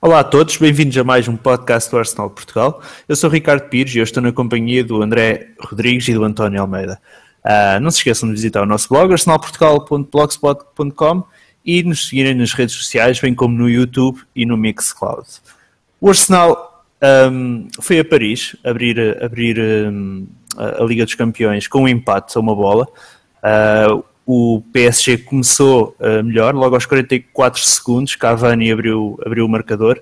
Olá a todos, bem-vindos a mais um podcast do Arsenal Portugal. Eu sou Ricardo Pires e eu estou na companhia do André Rodrigues e do António Almeida. Uh, não se esqueçam de visitar o nosso blog arsenalportugal.blogspot.com e nos seguirem nas redes sociais, bem como no YouTube e no Mixcloud. O Arsenal um, foi a Paris abrir, abrir um, a Liga dos Campeões com um empate a uma bola. Uh, o PSG começou uh, melhor, logo aos 44 segundos, Cavani abriu, abriu o marcador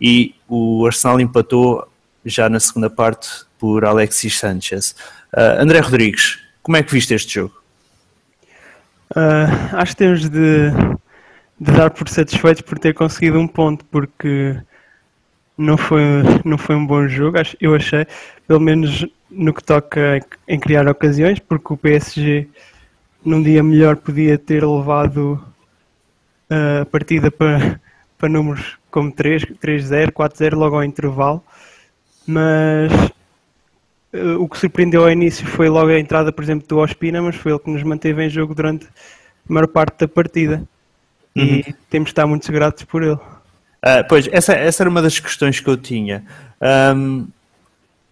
e o Arsenal empatou já na segunda parte por Alexis Sanchez. Uh, André Rodrigues, como é que viste este jogo? Acho que temos de, de, dar por satisfeitos por ter conseguido um ponto, porque não foi, não foi um bom jogo, eu achei, pelo menos no que toca em criar ocasiões, porque o PSG num dia melhor podia ter levado a partida para, para números como 3, 3-0, 4-0 logo ao intervalo, mas uh, o que surpreendeu ao início foi logo a entrada, por exemplo, do Ospina, mas foi ele que nos manteve em jogo durante a maior parte da partida uhum. e temos de estar muito gratos por ele. Uh, pois, essa, essa era uma das questões que eu tinha. Um,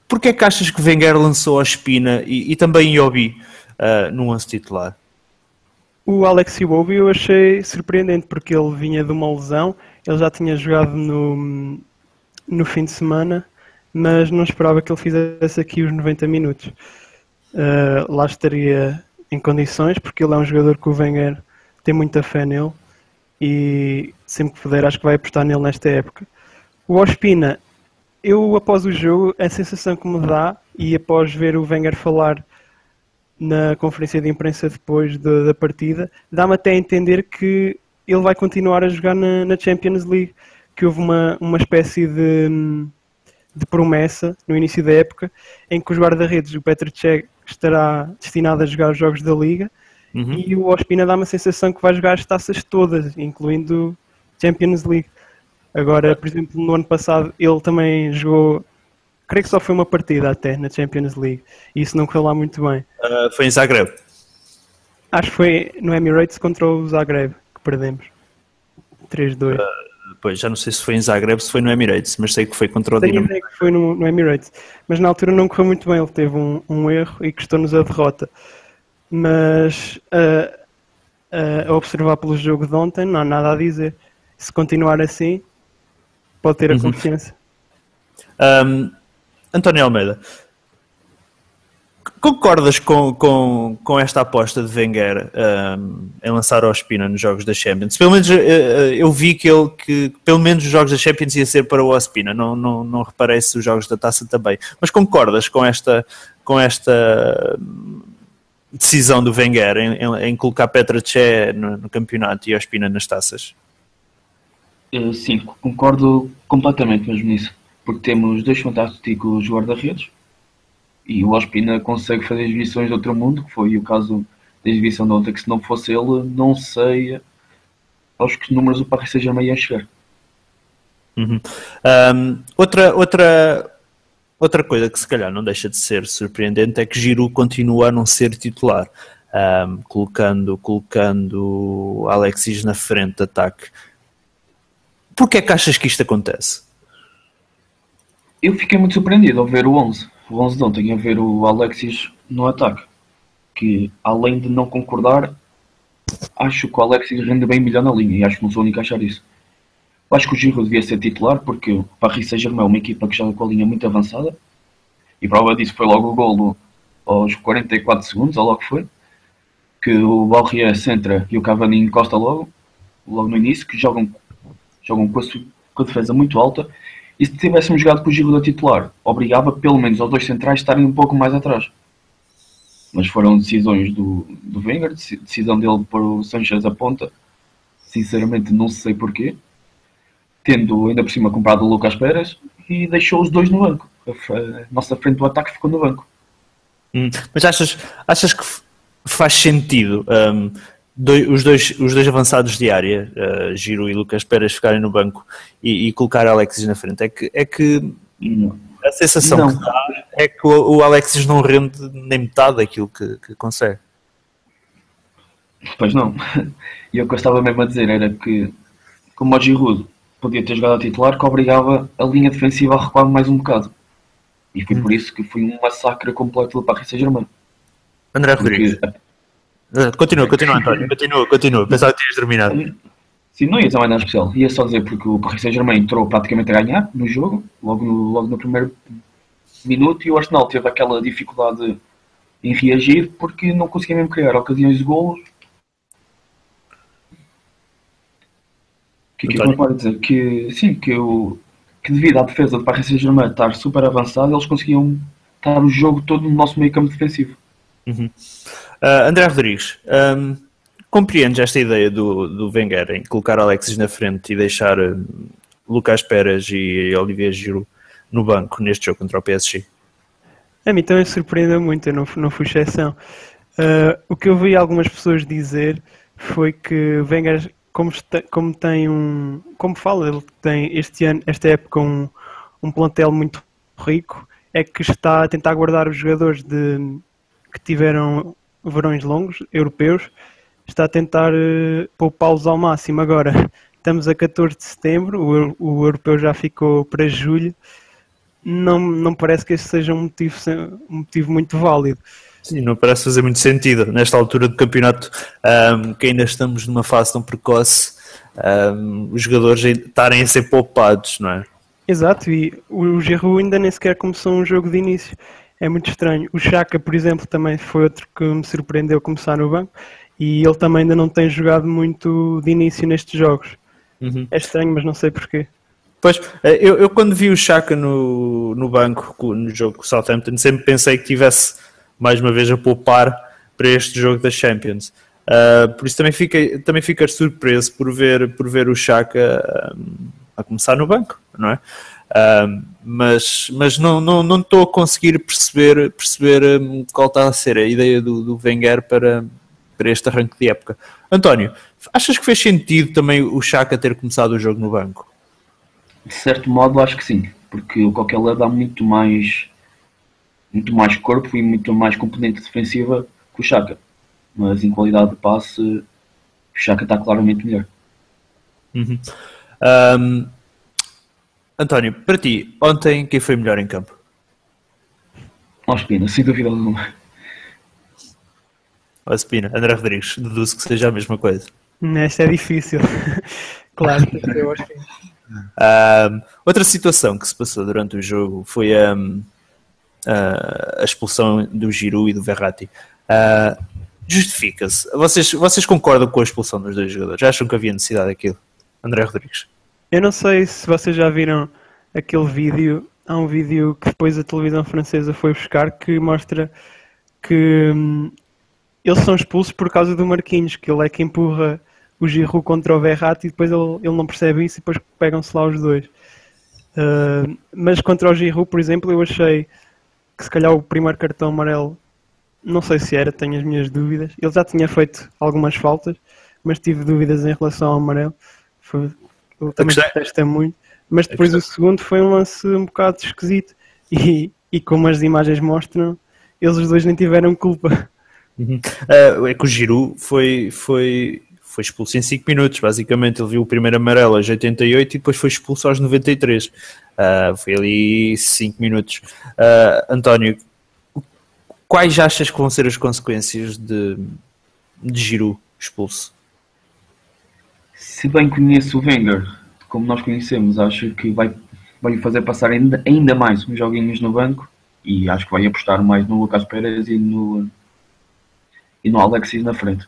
Porquê é que achas que Wenger lançou a Espina e, e também Iobi uh, no 11 titular? O Alex Iwobi eu achei surpreendente porque ele vinha de uma lesão, ele já tinha jogado no, no fim de semana, mas não esperava que ele fizesse aqui os 90 minutos. Uh, lá estaria em condições, porque ele é um jogador que o Wenger tem muita fé nele e sempre que puder acho que vai apostar nele nesta época. O Ospina, eu após o jogo, a sensação que me dá e após ver o Wenger falar na conferência de imprensa depois de, da partida, dá-me até a entender que ele vai continuar a jogar na, na Champions League, que houve uma, uma espécie de, de promessa no início da época em que os guarda-redes, o Petr Cech estará destinado a jogar os jogos da Liga uhum. e o Ospina dá-me a sensação que vai jogar as taças todas, incluindo Champions League. Agora, por exemplo, no ano passado ele também jogou creio que só foi uma partida até na Champions League e isso não correu lá muito bem. Uh, foi em Zagreb. Acho que foi no Emirates contra o Zagreb que perdemos. 3-2. Uh, ah, pois, já não sei se foi em Zagreb se foi no Emirates, mas sei que foi contra o Dinamo. que foi no, no, Emirates, mas na altura não correu muito bem, ele teve um, um erro e custou-nos a derrota. Mas a observar pelo jogo de ontem, não há nada a dizer. Se continuar assim, pode ter a uhum. confiança. Um, António Almeida, concordas com, com, com esta aposta de Wenger um, em lançar o Ospina nos jogos da Champions? Pelo menos eu, eh, eu vi que ele que pelo menos os jogos da Champions ia ser para o Ospina, não, não, não reparei se os jogos da taça também. Mas concordas com esta, com esta decisão do Wenger em, em, em colocar Petra Tché no, no, campeonato e Ospina nas taças? Uh, sim, concordo completamente mesmo nisso porque temos dois fantásticos guarda-redes e o Ospina consegue fazer exibições de outro mundo, que foi o caso da exibição de ontem, que se não fosse ele, não sei aos que números o Paris Saint-Germain ia chegar. Uhum. Um, outra, outra, outra coisa que se calhar não deixa de ser surpreendente é que Giroud continua a não ser titular, um, colocando, colocando Alexis na frente de ataque. Porquê é que achas que isto acontece? Eu fiquei muito surpreendido ao ver o 11. O 11 de ontem, a ver o Alexis no ataque. Que, além de não concordar, acho que o Alexis rende bem melhor na linha. E acho que não sou o único a achar isso. Acho que o Giro devia ser titular, porque o Paris Saint-Germain é uma equipa que joga com a linha muito avançada. E prova disso foi logo o golo aos 44 segundos, ou logo foi. Que o Barrier centra e o Cavani encosta logo, logo no início, que jogam, jogam com, a, com a defesa muito alta e se tivéssemos jogado com o Giroud a titular, obrigava pelo menos aos dois centrais estarem um pouco mais atrás. Mas foram decisões do, do Wenger, decisão dele para o Sanchez a ponta. Sinceramente, não sei porquê. Tendo ainda por cima comprado o Lucas Pérez e deixou os dois no banco. A nossa frente do ataque ficou no banco. Hum, mas achas, achas que faz sentido um, dois, os, dois, os dois avançados de área, uh, Giro e Lucas Pérez, ficarem no banco e, e, colocar Alexis na frente. É que, é que A sensação Não. que dá é que o, o Alexis não rende nem metade daquilo que, que consegue. Pois não. E o que eu estava mesmo a dizer era que, como o Giroud podia ter jogado a titular, que obrigava a linha defensiva a recuar mais um bocado. E foi por isso que foi um massacre completo do Paris Saint-Germain. André Rodrigues. Porque, Uh, Continua, continua, António. Continua, continua. Pensava que tinhas terminado. sim, não ia mais nada especial. Ia só dizer porque o Paris Saint-Germain entrou praticamente a ganhar no jogo, logo no, logo no primeiro minuto, e o Arsenal teve aquela dificuldade em reagir porque não conseguia mesmo criar ocasiões de golos. Que é que eu pode dizer? Que sim, que, o, que devido à defesa do Paris Saint-Germain estar super avançada, eles conseguiam estar o jogo todo no nosso meio campo defensivo. Uh, André Rodrigues, um, compreendes esta ideia do, do Wenger em colocar Alexis na frente e deixar um, Lucas Pérez e Olivier Giroud no banco neste jogo contra o PSG? A mim também surpreendeu muito, eu não, não fui exceção. Ah, o que eu vi algumas pessoas dizer foi que o Wenger, como, está- como tem um. Como fala, ele tem este ano, esta época, um, um plantel muito rico, é que está a tentar guardar os jogadores de, que tiveram verões longos, europeus, está a tentar eh, poupá-los ao máximo. Agora, estamos a 14 de setembro, o, o europeu já ficou para julho não, não parece que esse seja um motivo, um motivo muito válido. Sim, não parece fazer muito sentido nesta altura do campeonato, um, que ainda estamos numa fase tão precoce, um, os jogadores estarem a ser poupados, não é? Exato, e o Giroud ainda nem sequer começou um jogo de início. É muito estranho. O Chaka, por exemplo, também foi outro que me surpreendeu começar no banco e ele também ainda não tem jogado muito de início nestes jogos. Uhum. É estranho, mas não sei porquê. Pois, eh, eu, eu quando vi o Chaka no, no banco co- no jogo com o Southampton, sempre pensei que tivesse mais uma vez a poupar para este jogo da Champions. Ah, por isso também fiquei, também fiquei surpreso por ver, por ver o Chaka um, a começar no banco, não é? Ah, mas mas não estou não, não a conseguir perceber, perceber qual está a ser a ideia do, do Wenger para, para este arranque de época. António, achas que fez sentido também o Chaka ter começado o jogo no banco? De certo modo, acho que sim, porque o Coquelin dá muito mais, muito mais corpo e muito mais componente defensiva que o Chaka. Mas em qualidade de passe, o Chaka está claramente melhor. Um, António, para ti, ontem quem foi melhor em campo? Ospina, sem dúvida alguma. O Spina, André Rodrigues, deduzo que seja a mesma coisa. Esta é difícil. claro, eu acho que Um, outra situação que se passou durante o jogo foi um, a, a expulsão do Giroud e do Verratti. Uh, Justifica-se. Vocês, vocês concordam com a expulsão dos dois jogadores? Acham que havia necessidade daquilo? André Rodrigues. Eu não sei se vocês já viram aquele vídeo. Há um vídeo que depois a televisão francesa foi buscar que mostra que hum, eles são expulsos por causa do Marquinhos, que ele é que empurra o Giroud contra o Verratti e depois ele, ele não percebe isso e depois pegam-se lá os dois. Uh, mas contra o Giroud, por exemplo, eu achei que se calhar o primeiro cartão amarelo, não sei se era, tenho as minhas dúvidas. Ele já tinha feito algumas faltas, mas tive dúvidas em relação ao amarelo. Foi, eu também é- muito. Mas depois o segundo foi um lance um bocado esquisito. E, e como as imagens mostram, eles os dois nem tiveram culpa. Uh, é que o Giroud foi, foi, foi expulso em 5 minutos, basicamente. Ele viu o primeiro amarelo aos 88 e depois foi expulso aos 93. Uh, foi ali 5 minutos. Uh, António, quais achas que vão ser as consequências de, de Giroud expulso? Se bem conheço o Wenger, como nós conhecemos, acho que vai, vai fazer passar ainda, ainda mais uns joguinhos no banco e acho que vai apostar mais no Lucas Pérez e no, e no Alexis na frente.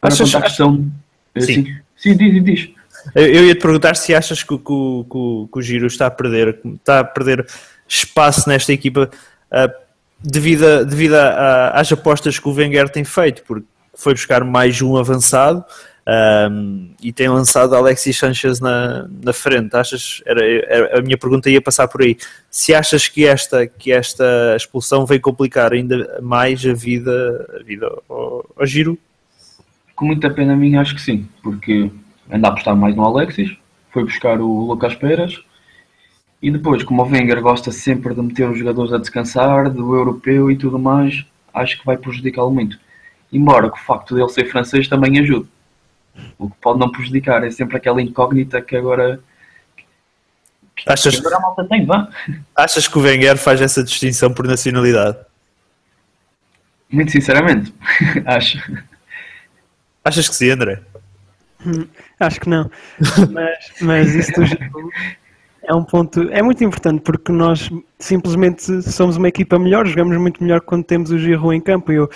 Agora, Achas- à questão. eh, Sim. Sim, sim diz, diz. Eu, ia te perguntar se achas que, que, que, que o Giroud está a perder, está a perder espaço nesta equipa ah, devido, a- devido a- a- às apostas que o Wenger tem feito, porque foi buscar mais um avançado ahm, e tem lançado Alexis Sanchez na, na frente. Achas, era, era- a minha pergunta ia passar por aí. Se achas que esta, que esta expulsão veio complicar ainda mais a vida, a vida ao, ao Giroud? Com muita pena minha, acho que sim, porque anda a apostar mais no Alexis, foi buscar o Lucas Pérez E depois, como o Wenger gosta sempre de meter os jogadores a descansar, do europeu e tudo mais, acho que vai prejudicá-lo muito. Embora que o facto dele ser francês também ajude. O que pode não prejudicar, é sempre aquela incógnita que agora. Que Achas- agora a malta tem, vá. Achas que o Wenger faz essa distinção por nacionalidade? Muito sinceramente, acho. Achas que sim, André? Acho que não. Mas, mas isso do é um ponto, é muito importante porque nós simplesmente somos uma equipa melhor, jogamos muito melhor quando temos o Giroud em campo. Eu,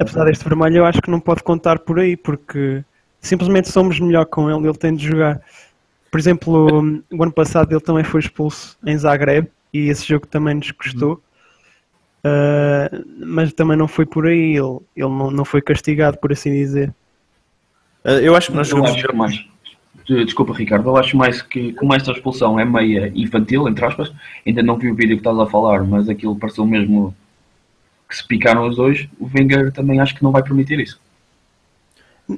apesar deste vermelho, eu acho que não pode contar por aí porque simplesmente somos melhor com ele, ele tem de jogar. Por exemplo, o ano passado ele também foi expulso em Zagreb e esse jogo também nos custou. Uh, mas também não foi por aí, ele, ele não, não foi castigado, por assim dizer. Uh, eu acho que nós Eu jogamos acho mais. de- Desculpa, Ricardo, eu acho mais que como esta expulsão é meia infantil, entre aspas, ainda não vi o vídeo que estás a falar, mas aquilo pareceu mesmo que se picaram os dois. O Wenger também acho que não vai permitir isso.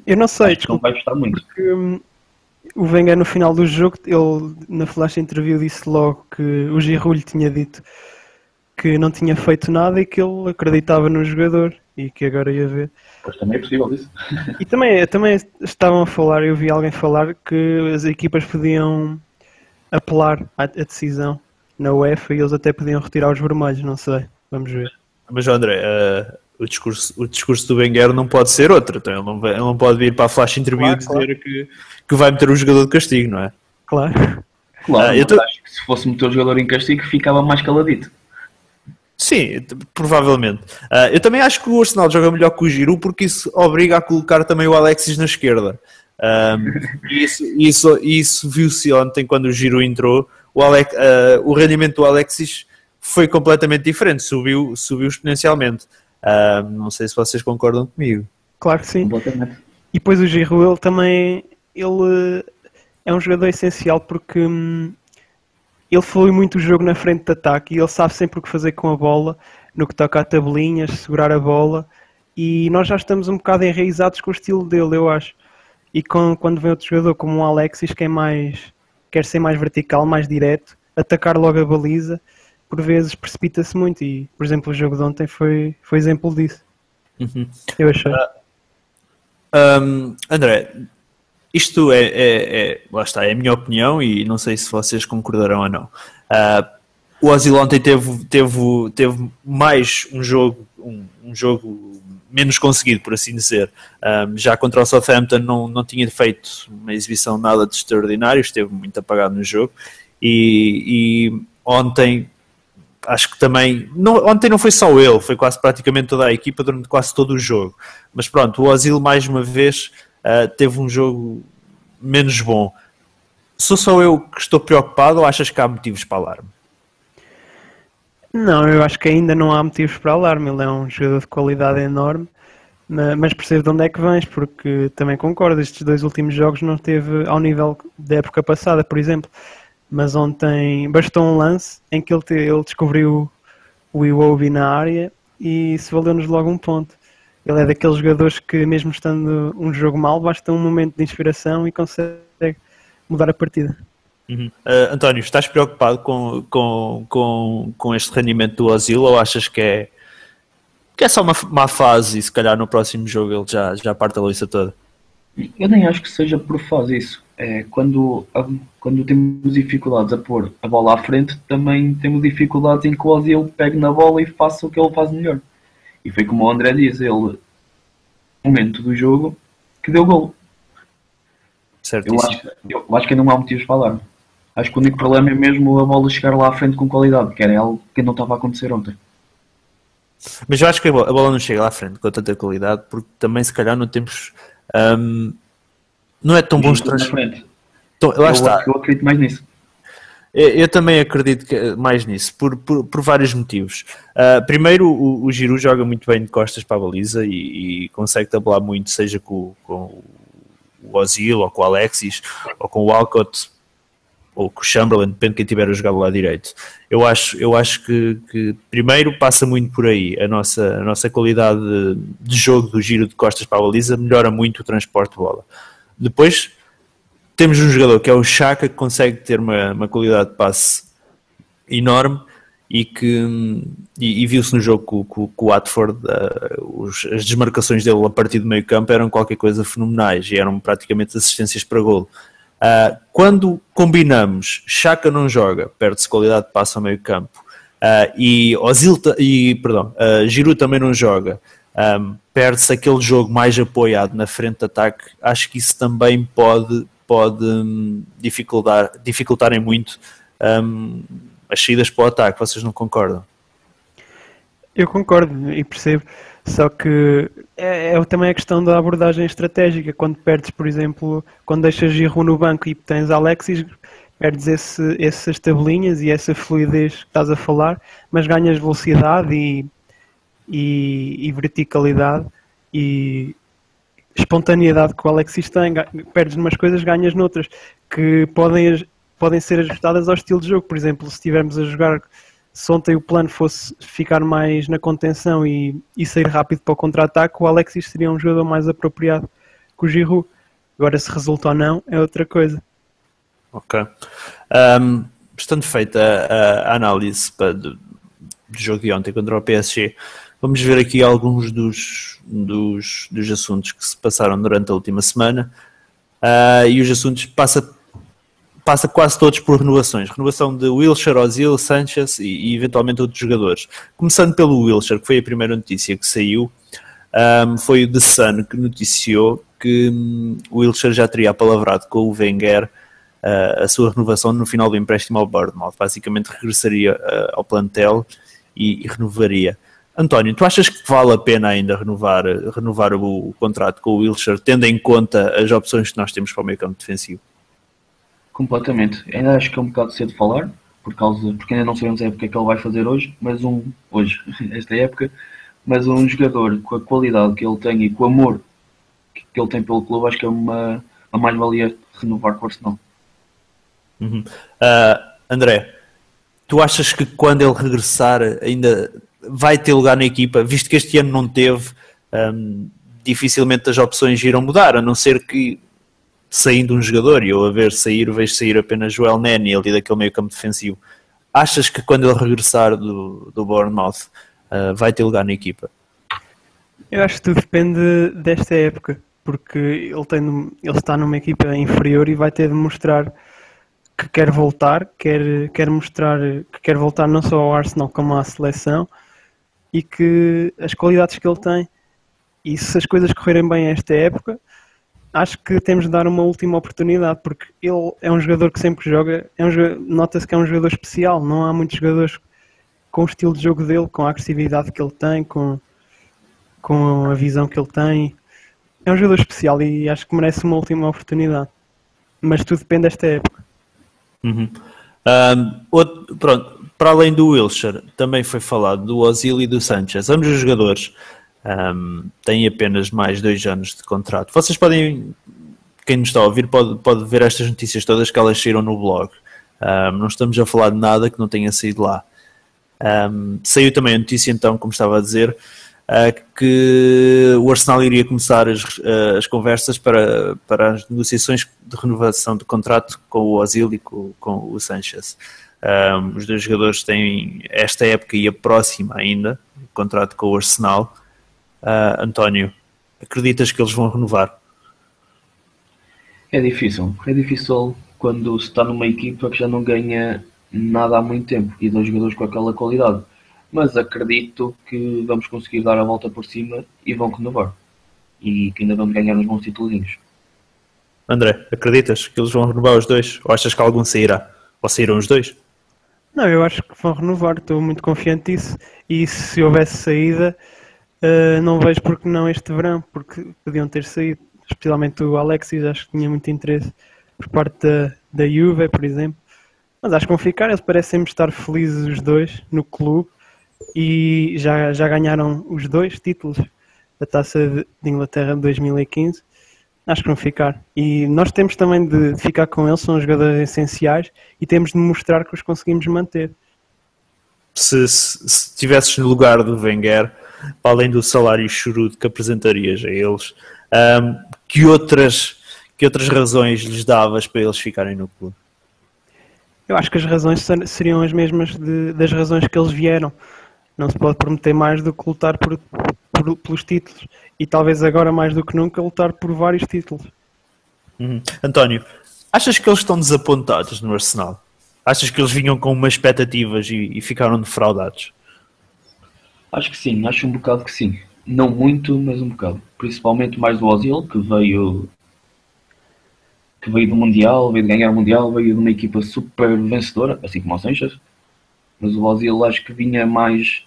Eu não sei, que não vai gostar muito. porque hum, o Wenger no final do jogo, ele na flash interview disse logo que o Giroud lhe tinha dito que não tinha feito nada e que ele acreditava no jogador e que agora ia ver. Pois também é possível isso. E também, também estavam a falar, eu vi alguém falar que as equipas podiam apelar à, à decisão na UEFA e eles até podiam retirar os vermelhos, não sei. Vamos ver. Mas André, uh, o, discurso, o discurso do Wenger não pode ser outro. Então ele, não vai- ele não pode vir para a flash interview Claro, dizer que, que vai meter o jogador de castigo, não é? Claro. Claro, Ah, eu tô- acho que se fosse meter o jogador em castigo ficava mais caladito. Sim, provavelmente. Ah, eu também acho que o Arsenal joga melhor que o Giroud porque isso obriga a colocar também o Alexis na esquerda. Ahm, e isso, isso, isso viu-se ontem quando o Giroud entrou. O, Alex, ah, o rendimento do Alexis foi completamente diferente, subiu, subiu exponencialmente. Ahm, não sei se vocês concordam comigo. Claro que sim. E depois o Giroud ele também ele eh, é um jogador essencial porque hum, ele flui muito o jogo na frente de ataque e ele sabe sempre o que fazer com a bola no que toca a tabelinhas, segurar a bola e nós já estamos um bocado enraizados com o estilo dele, eu acho. E com- quando vem outro jogador como o Alexis que é mais quer ser mais vertical, mais direto, atacar logo a baliza, por vezes precipita-se muito e, por exemplo, o jogo de ontem foi, foi exemplo disso. Eu achei. Hum, André, isto é, é- é- lá está, é a minha opinião e não sei se vocês concordarão ou não. Ah, o Ozil ontem teve, teve, teve mais um jogo, um, um jogo menos conseguido, por assim dizer. Hum, já contra o Southampton não, não tinha feito uma exibição nada de extraordinário, esteve muito apagado no jogo e, e ontem acho que também. Não, ontem não foi só ele, foi quase praticamente toda a equipa durante quase todo o jogo. Mas pronto, o Ozil mais uma vez ah, teve um jogo menos bom. Sou só eu que estou preocupado ou achas que há motivos para alarme? Não, eu acho que ainda não há motivos para alarme. Ele é um jogador de qualidade enorme, ma- mas percebo de onde é que vens, porque também concordo. Estes dois últimos jogos não esteve ao nível da época passada, por exemplo. Mas ontem bastou um lance em que ele, te- ele descobriu o Iwobi na área e isso valeu-nos logo um ponto. Ele é daqueles jogadores que, mesmo estando um jogo mal, basta um momento de inspiração e consegue mudar a partida. Ah, António, estás preocupado com, com, com, com este rendimento do Ozil ou achas que é, que é só uma má fase e se calhar no próximo jogo ele já, já parte a loiça toda? Eu nem acho que seja por fase isso. É, quando, quando temos dificuldades a pôr a bola à frente, também temos dificuldades em que o Ozil pegue na bola e faça o que ele faz melhor. E foi como o André diz, ele, no momento do jogo, que deu gol. Certo? Eu acho, que- eu acho que não há motivos para alarme. Acho que o único problema é mesmo a bola chegar lá à frente com qualidade, que era algo que não estava a acontecer ontem. Mas eu acho que a bola, não chega lá à frente com tanta qualidade porque também se calhar não temos. ahm, não é tão bons Jogo na trans... frente. Então, Lá eu, está. eu acredito mais nisso. Eu, também acredito mais nisso, por, por, por vários motivos. Ah, primeiro, o, o Giroud joga muito bem de costas para a baliza e, e consegue tabular muito, seja com, com o Ozil, ou com o Alexis, ou com o Walcott, ou com o Chamberlain, depende de quem tiver a jogar do lado direito. Eu acho, eu acho que, que primeiro passa muito por aí. A nossa, a nossa qualidade de, de jogo do giro de costas para a baliza melhora muito o transporte de bola. Depois temos um jogador que é o Chaka que consegue ter uma, uma qualidade de passe enorme e que e, e viu-se no jogo com, o Watford uh, os, as desmarcações dele a partir do meio campo eram qualquer coisa fenomenais e eram praticamente assistências para golo. Uh, quando combinamos, Chaka não joga, perde-se qualidade de passo ao meio campo uh, e Ozil e perdão, uh, Giroud também não joga. Um, perde-se aquele jogo mais apoiado na frente de ataque, acho que isso também pode, pode um, dificultar, dificultarem muito um, as saídas para o ataque, vocês não concordam? Eu concordo e percebo, só que é, é também a questão da abordagem estratégica. Quando perdes, por exemplo, quando deixas Giroud no banco e tens Alexis, perdes esse, essas tabelinhas e essa fluidez que estás a falar, mas ganhas velocidade e, e, e verticalidade e espontaneidade que o Alexis tem. Perdes umas coisas, ganhas noutras, que podem, podem ser ajustadas ao estilo de jogo. Por exemplo, se estivermos a jogar se ontem o plano fosse ficar mais na contenção e, e sair rápido para o contra-ataque, o Alexis seria um jogador mais apropriado que o Giroud. Agora, se resulta ou não, é outra coisa. Ok. Um, estando feita a, a análise para, do, do, jogo de ontem contra o PSG, vamos ver aqui alguns dos, dos, dos assuntos que se passaram durante a última semana. Uh, e os assuntos passa passa quase todos por renovações. Renovação de Wilshire, Ozil, Sanchez e, e, eventualmente outros jogadores. Começando pelo Wilshire, que foi a primeira notícia que saiu, um, foi o The Sun que noticiou que o Wilshire já teria apalavrado com o Wenger uh, a sua renovação no final do empréstimo ao Bournemouth. Basicamente regressaria uh, ao plantel e, e, renovaria. António, tu achas que vale a pena ainda renovar, renovar o, o contrato com o Wilshire, tendo em conta as opções que nós temos para o meio campo defensivo? Completamente. Ainda acho que é um bocado cedo falar, por causa, porque ainda não sabemos a época que ele vai fazer hoje, mas um, hoje, esta época, mas um jogador com a qualidade que ele tem e com o amor que ele tem pelo clube, acho que é uma, uma mais-valia renovar com o Arsenal. Uhum. Uh, André, tu achas que quando ele regressar ainda vai ter lugar na equipa, visto que este ano não teve, um, dificilmente as opções irão mudar, a não ser que saindo um jogador e eu a ver sair, vejo sair apenas Joel Nene ali daquele meio campo defensivo. Achas que quando ele regressar do, do Bournemouth uh, vai ter lugar na equipa? Eu acho que tudo depende desta época, porque ele, tem, ele está numa equipa inferior e vai ter de mostrar que quer voltar, quer, quer mostrar que quer voltar não só ao Arsenal como à seleção e que as qualidades que ele tem e se as coisas correrem bem esta época, acho que temos de dar uma última oportunidade, porque ele é um jogador que sempre joga, é um, nota-se que é um jogador especial, não há muitos jogadores com o estilo de jogo dele, com a agressividade que ele tem, com, com a visão que ele tem. É um jogador especial e acho que merece uma última oportunidade. Mas tudo depende desta época. Uhum. Um, outro, pronto, para além do Wilshire, também foi falado do Ozil e do Sanchez. Ambos os jogadores um, tem apenas mais dois anos de contrato. Vocês podem, quem nos está a ouvir, pode, pode ver estas notícias todas que elas saíram no blog. Um, não estamos a falar de nada que não tenha saído lá. Um, saiu também a notícia, então, como estava a dizer, uh, que o Arsenal iria começar as, uh, as conversas para, para as negociações de renovação de contrato com o Ozil e com, com o Sanchez. Um, os dois jogadores têm esta época e a próxima ainda, contrato com o Arsenal. Uh, António, acreditas que eles vão renovar? É difícil. É difícil quando se está numa equipa que já não ganha nada há muito tempo e dois jogadores com aquela qualidade. Mas acredito que vamos conseguir dar a volta por cima e vão renovar. E que ainda vamos ganhar uns bons titulinhos. André, acreditas que eles vão renovar os dois? Ou achas que algum sairá? Ou saíram os dois? Não, eu acho que vão renovar, estou muito confiante disso. E se houvesse saída, Uh, não vejo porque não este verão, porque podiam ter saído, especialmente o Alexis, acho que tinha muito interesse por parte da, da Juve, por exemplo. Mas acho que vão ficar, eles parecem estar felizes os dois no clube e já, já ganharam os dois títulos da Taça de Inglaterra de 2015. Acho que vão ficar. E nós temos também de ficar com eles, são jogadores essenciais e temos de mostrar que os conseguimos manter. Se, se, se estivesses no lugar do Wenger, além do salário chorudo que apresentarias a eles, um, que, outras, que outras razões lhes davas para eles ficarem no clube? Eu acho que as razões ser- seriam as mesmas de- das razões que eles vieram. Não se pode prometer mais do que lutar por, por- pelos títulos. E talvez agora mais do que nunca lutar por vários títulos. Uhum. António, achas que eles estão desapontados no Arsenal? Achas que eles vinham com umas expectativas e, e ficaram defraudados? Acho que sim, acho um bocado que sim. Não muito, mas um bocado. Principalmente mais do Ozil, que veio que veio do Mundial, veio de ganhar o Mundial, veio de uma equipa super vencedora, assim como o Sanches. Mas o Ozil acho que vinha mais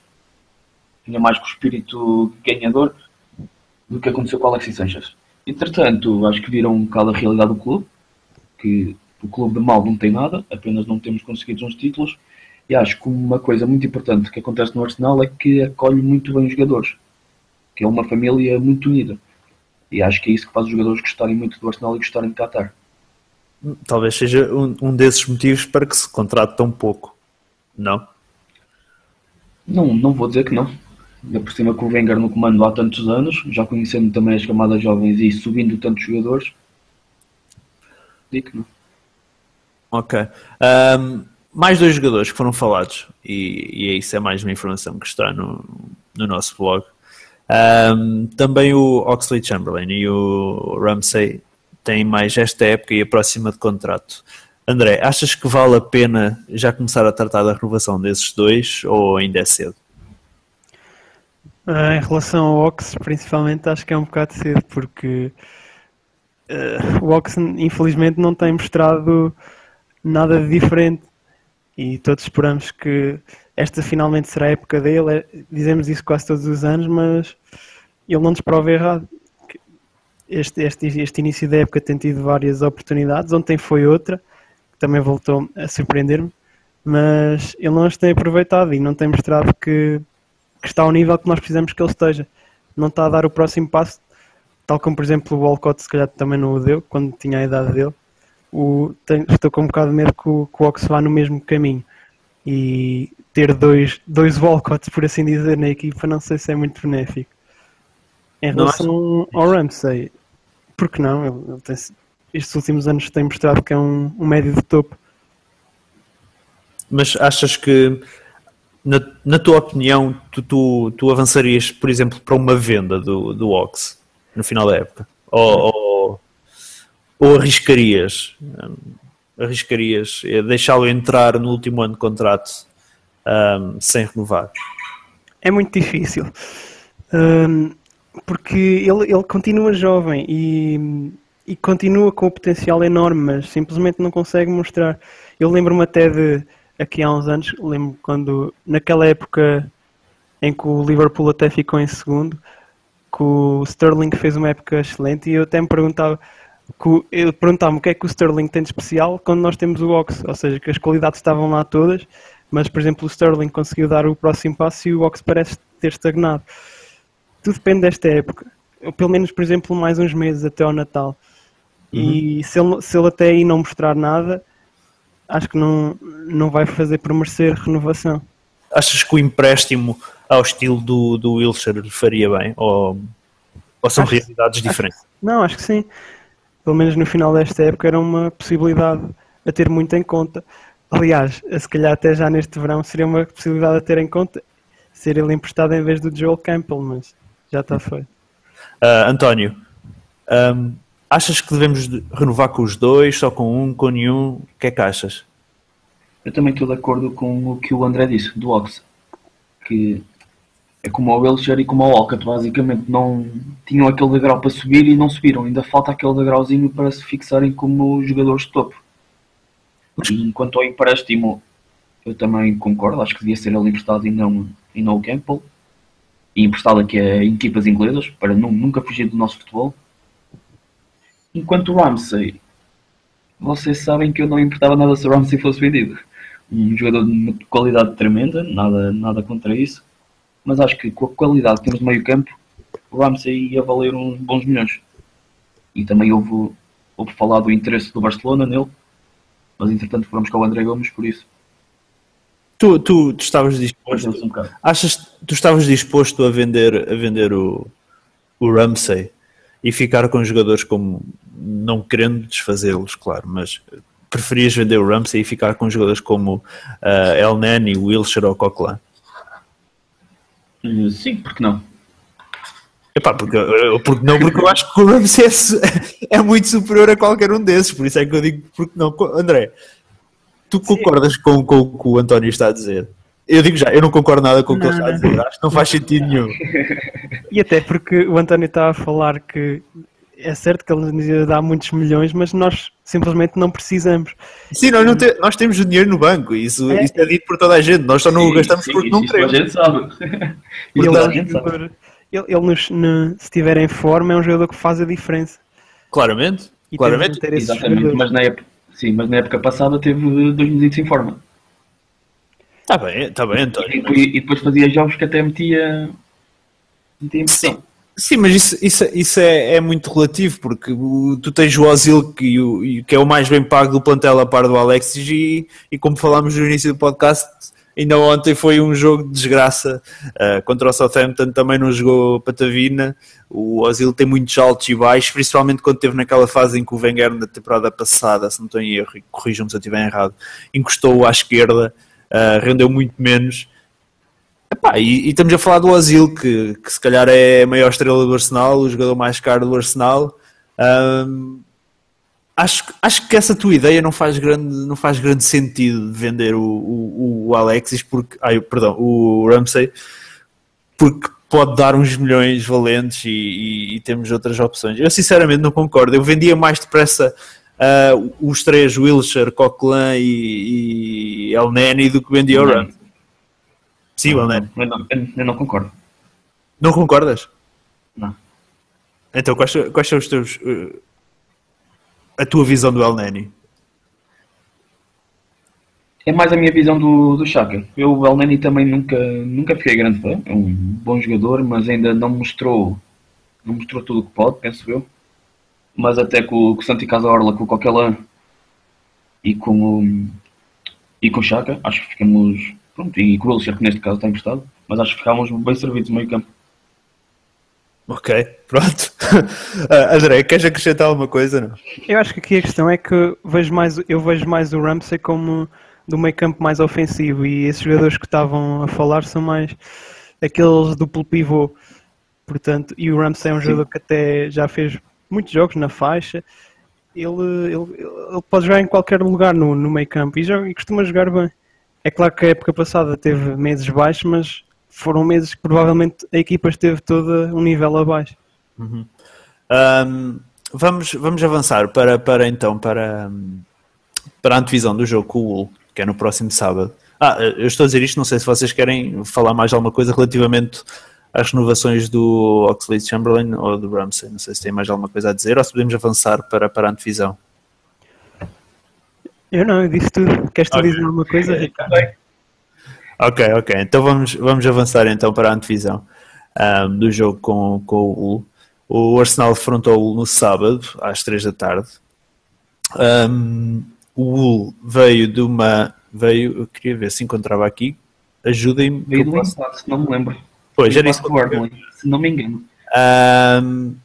vinha mais com o espírito ganhador do que aconteceu com o Alexis Sanches. Entretanto, acho que viram um bocado a realidade do clube, que o clube de mal não tem nada, apenas não temos conseguido uns títulos. E acho que uma coisa muito importante que acontece no Arsenal é que acolhe muito bem os jogadores, que é uma família muito unida. E acho que é isso que faz os jogadores gostarem muito do Arsenal e gostarem de Qatar. Talvez seja um, um desses motivos para que se contrate tão pouco. Não? Não, não vou dizer que não. Ainda por cima com o Wenger no comando há tantos anos, já conhecendo também as camadas jovens e subindo tantos jogadores, digo que não. Ok. Ahm, mais dois jogadores que foram falados, e, e isso é mais uma informação que está no, no nosso blog. Ahm, também o Oxley Chamberlain e o Ramsey têm mais esta época e a próxima de contrato. André, achas que vale a pena já começar a tratar da renovação desses dois ou ainda é cedo? Ah, em relação ao Ox, principalmente, acho que é um bocado cedo, porque ah, o Ox, infelizmente, não tem mostrado nada de diferente. E todos esperamos que esta finalmente será a época dele. É- dizemos isso quase todos os anos, mas ele não nos prova errado. Este, este, este início da época tem tido várias oportunidades. Ontem foi outra, que também voltou a surpreender-me, mas ele não as tem aproveitado e não tem mostrado que que está ao nível que nós precisamos que ele esteja. Não está a dar o próximo passo, tal como, por exemplo, o Walcott se calhar também não o deu, quando tinha a idade dele. O, tenho- estou com um bocado de medo que o, que o Ox vá no mesmo caminho. E ter dois, dois Walcotts, por assim dizer, na equipa, não sei se é muito benéfico. Em relação ao Ramsey, por que não? Ele, ele tem, estes últimos anos tem mostrado que é um, um médio de topo. Mas achas que, na, na tua opinião, tu, tu, tu avançarias, por exemplo, para uma venda do, do Ox no final da época? Ou, ou, ou arriscarias? hum, arriscarias deixá-lo entrar no último ano de contrato hum, sem renovar? É muito difícil. Hum, porque ele, ele continua jovem e, e continua com o potencial enorme, mas simplesmente não consegue mostrar. Eu lembro-me até de aqui há uns anos, lembro quando naquela época em que o Liverpool até ficou em segundo, que o Sterling fez uma época excelente e eu até me perguntava eu perguntava-me o que é que o Sterling tem de especial quando nós temos o Ox, ou seja, que as qualidades estavam lá todas, mas por exemplo o Sterling conseguiu dar o próximo passo e o Ox parece ter estagnado. Tudo depende desta época. Eu, pelo menos, por exemplo, mais uns meses até ao Natal. E se ele, se ele até aí não mostrar nada, acho que não, não vai fazer por merecer renovação. Achas que o empréstimo ao estilo do, do Wilshire faria bem? Ou, ou são Acho- realidades diferentes? Não, acho que sim. Pelo menos no final desta época era uma possibilidade a ter muito em conta. Aliás, se calhar até já neste verão seria uma possibilidade a ter em conta ser ele emprestado em vez do Joel Campbell, mas já está feito. Ah, António, hum, achas que devemos de- renovar com os dois, só com um, com nenhum? O que é que achas? Eu também estou de acordo com o que o André disse, do Ox. Que é como o Wilshere e como o Walcott, basicamente. Não tinham aquele degrau para subir e não subiram. Ainda falta aquele degrauzinho para se fixarem como jogadores de topo. E enquanto ao empréstimo, eu também concordo. Acho que devia ser ele emprestado e não, e não o Campbell. E emprestado aqui a equipas inglesas, para nu- nunca fugir do nosso futebol. Enquanto o Ramsey, vocês sabem que eu não importava nada se o Ramsey fosse vendido. Um jogador de qualidade tremenda, nada, nada contra isso. Mas acho que com a qualidade que temos no meio campo, o Ramsey ia valer uns bons milhões. E também houve, houve falar do interesse do Barcelona nele. Mas entretanto fomos com o André Gomes, por isso. Tu, tu, tu estavas disposto, um achas que tu estavas disposto a vender, a vender o, o Ramsey e ficar com jogadores como, não querendo desfazê-los, claro, mas preferias vender o Ramsey e ficar com jogadores como uh, El Nani, Wilshire ou Coquelin? Uh, sim, porque não? Epá, porque, porque não, porque eu acho que o Ramsey é, é, muito superior a qualquer um desses, por isso é que eu digo porque não. André, tu concordas com, com o que o António está a dizer? Eu digo já, eu não concordo nada com o que ele está a dizer, acho que não faz sentido nenhum. E até porque o António está a falar que é certo que ele nos dá muitos milhões, mas nós simplesmente não precisamos. Sim, nós, te, nós temos o dinheiro no banco, isso é, isso é dito por toda a gente, nós só não sim, o gastamos sim, porque não queremos. A gente sabe. Ele, é gente sabe. ele, ele nos, no, se estiver em forma, é um jogador que faz a diferença. Claramente, e claramente. Exatamente, mas na, época, sim, mas na época passada teve dois meses sem forma. Está bem, está bem, António. E, e, depois fazia jogos que até metia. metia Sim. Sim, mas isso, isso, isso é, é, muito relativo, porque tu tens o Ozil, que, que é o mais bem pago do plantel a par do Alexis, e, e como falámos no início do podcast, ainda ontem foi um jogo de desgraça uh, contra o Southampton, também não jogou Patavina. O Ozil tem muitos altos e baixos, principalmente quando esteve naquela fase em que o Wenger, na temporada passada, se não estou em erro, corrijam-me se eu estiver errado, encostou à esquerda, uh, rendeu muito menos. Epá, e, e, estamos a falar do Ozil, que, que se calhar é a maior estrela do Arsenal, o jogador mais caro do Arsenal. Um, acho, acho que essa tua ideia não faz grande, não faz grande sentido de vender o, o, o Alexis, porque, ai, perdão, o Ramsey, porque pode dar uns milhões valentes e, e, e, temos outras opções. Eu sinceramente não concordo. Eu vendia mais depressa uh, os três, Wilshire, Coquelin e, e El Neni, do que o Ramsey. Possível, não, é? Eu não, eu não concordo. Não concordas? Não. Então, quais, quais são os teus. Uh, a tua visão do El Neni? É mais a minha visão do, do Chaka. Eu, o El Neni também nunca, nunca fiquei grande fã. É um bom jogador, mas ainda não mostrou, não mostrou tudo o que pode, penso eu. Mas até com, com o Santi Casa Orla, com o Coquelin e com o, e com o Chaka, acho que ficamos Pronto, e com o Wilshere, que neste caso está emprestado, mas acho que ficámos bem servidos no meio campo. Ok, pronto. uh, André, queres acrescentar alguma coisa? Não? Eu acho que aqui a questão é que vejo mais, eu vejo mais o Ramsey como do meio campo mais ofensivo e esses jogadores que estavam a falar são mais aqueles duplo pivô. Portanto, e o Ramsey é um Sim. jogador que até já fez muitos jogos na faixa. Ele, ele, ele pode jogar em qualquer lugar no, no meio campo e, e costuma jogar bem. É claro que a época passada teve meses baixos, mas foram meses que provavelmente a equipa esteve toda um nível abaixo. Uhum. Um, vamos, vamos avançar para, para então para, para a antevisão do jogo com o Hull, que é no próximo sábado. Ah, eu estou a dizer isto, não sei se vocês querem falar mais alguma coisa relativamente às renovações do Oxley Chamberlain ou do Ramsey. Não sei se tem mais alguma coisa a dizer ou se podemos avançar para, para a antevisão. Eu não, eu disse tudo. Queres tu okay. dizer alguma coisa, Ricardo? Ok, ok. Então vamos, vamos avançar então para a antevisão um, do jogo com, com o Hull. O Arsenal defrontou o Hull no sábado, às 3 da tarde. Um, o Hull veio de uma... Veio, eu queria ver se encontrava aqui. Ajudem-me. Veio do posso... se não me lembro. Pois, era isso. Se não me engano. Um,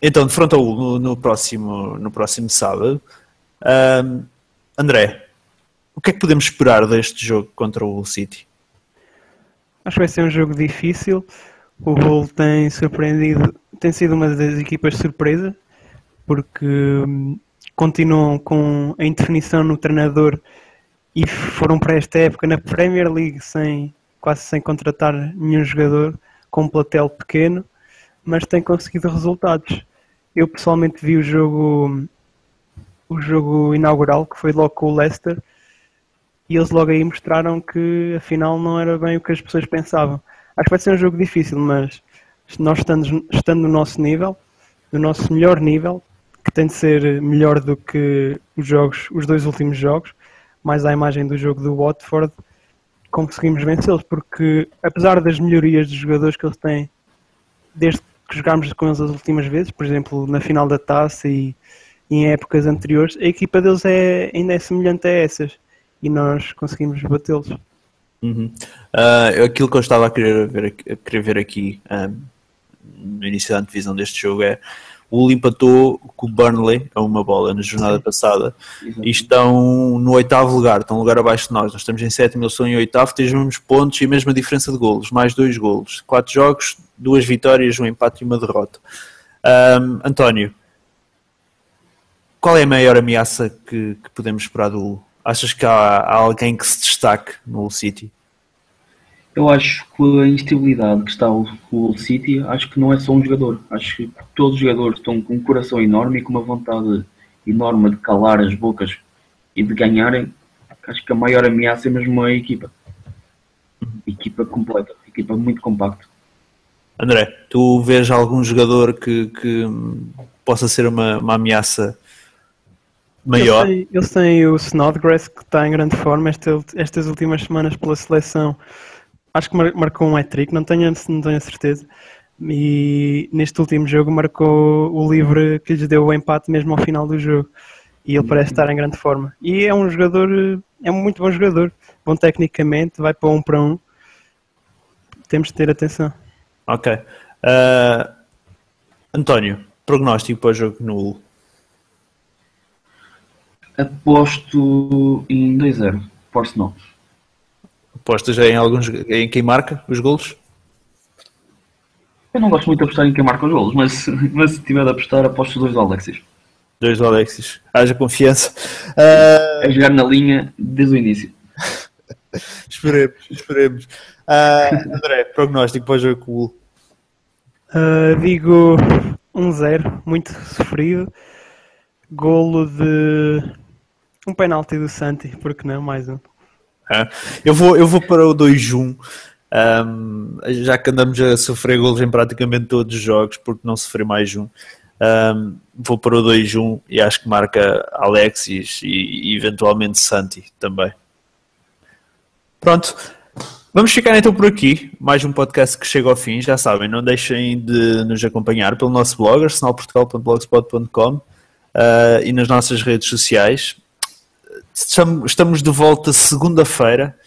então, defrontou Hull no, no, próximo, no próximo sábado. Um, André, o que é que podemos esperar deste jogo contra o City? Acho que vai ser um jogo difícil. O Hull tem surpreendido, tem sido uma das equipas surpresa, porque hum, continuam com a indefinição no treinador e foram para esta época na Premier League sem quase sem contratar nenhum jogador, com um platel pequeno, mas têm conseguido resultados. Eu pessoalmente vi o jogo o jogo inaugural, que foi logo com o Leicester, e eles logo aí mostraram que afinal não era bem o que as pessoas pensavam. Acho que vai ser um jogo difícil, mas nós estando, estando no nosso nível, no nosso melhor nível, que tem de ser melhor do que os jogos, os dois últimos jogos, mais à imagem do jogo do Watford, conseguimos vencê-los, porque apesar das melhorias dos jogadores que eles têm desde que jogámos com eles as últimas vezes, por exemplo, na final da taça e em épocas anteriores, a equipa deles é, ainda é semelhante a essas e nós conseguimos batê-los. Uhum. Uh, aquilo que eu estava a querer ver, a querer ver aqui um, no início da divisão deste jogo é Hull empatou com o Burnley a uma bola na jornada passada e estão no oitavo lugar, estão um lugar abaixo de nós. Nós estamos em sétimo, eles estão em oitavo, têm os mesmos pontos e a mesma diferença de golos, mais dois golos. Quatro jogos, duas vitórias, um empate e uma derrota. Um, António, qual é a maior ameaça que, que podemos esperar do Hull? Achas que há, há alguém que se destaque no Hull City? Eu acho que a instabilidade que está o Hull City, acho que não é só um jogador. Acho que todos os jogadores estão com um coração enorme e com uma vontade enorme de calar as bocas e de ganharem. Acho que a maior ameaça é mesmo a equipa. Equipa completa, equipa muito compacta. André, tu vês algum jogador que, que possa ser uma, uma ameaça maior? Eles têm, eles têm o Snodgrass que está em grande forma esta, estas últimas semanas pela seleção. Acho que mar- marcou um hat-trick, não tenho, não tenho a certeza. E neste último jogo marcou o livre que lhes deu o empate mesmo ao final do jogo. E ele parece estar em grande forma. E é um jogador, é um muito bom jogador. Bom tecnicamente, vai para um para um. Temos de ter atenção. Ok. Ah, António, prognóstico para o jogo no Hull? Aposto em 2-0. Por Arsenal. Apostas em, alguns, em quem marca os golos? Eu não gosto muito de apostar em quem marca os golos, mas, mas se tiver de apostar, aposto os dois do Alexis. Dois do Alexis. Haja confiança. Ah, É jogar na linha desde o início. esperemos, esperemos. Ah, André, prognóstico para o jogo com o? Uh, digo 1-0, muito sofrido. Golo de um penalti do Santi, porque não? Mais um. Ah, eu, vou, eu vou para o 2-1, ahm, já que andamos a sofrer golos em praticamente todos os jogos, porque não sofrer mais um. Ahm, vou para o 2-1 e acho que marca Alexis e, e eventualmente Santi também. Pronto, vamos ficar então por aqui. Mais um podcast que chega ao fim. Já sabem, não deixem de nos acompanhar pelo nosso blog, arsenalportugal.blogspot.com ah, e nas nossas redes sociais. Estamos de volta segunda-feira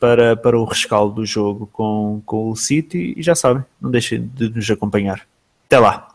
para, para o rescaldo do jogo com, com o City e já sabem, não deixem de nos acompanhar. Até lá!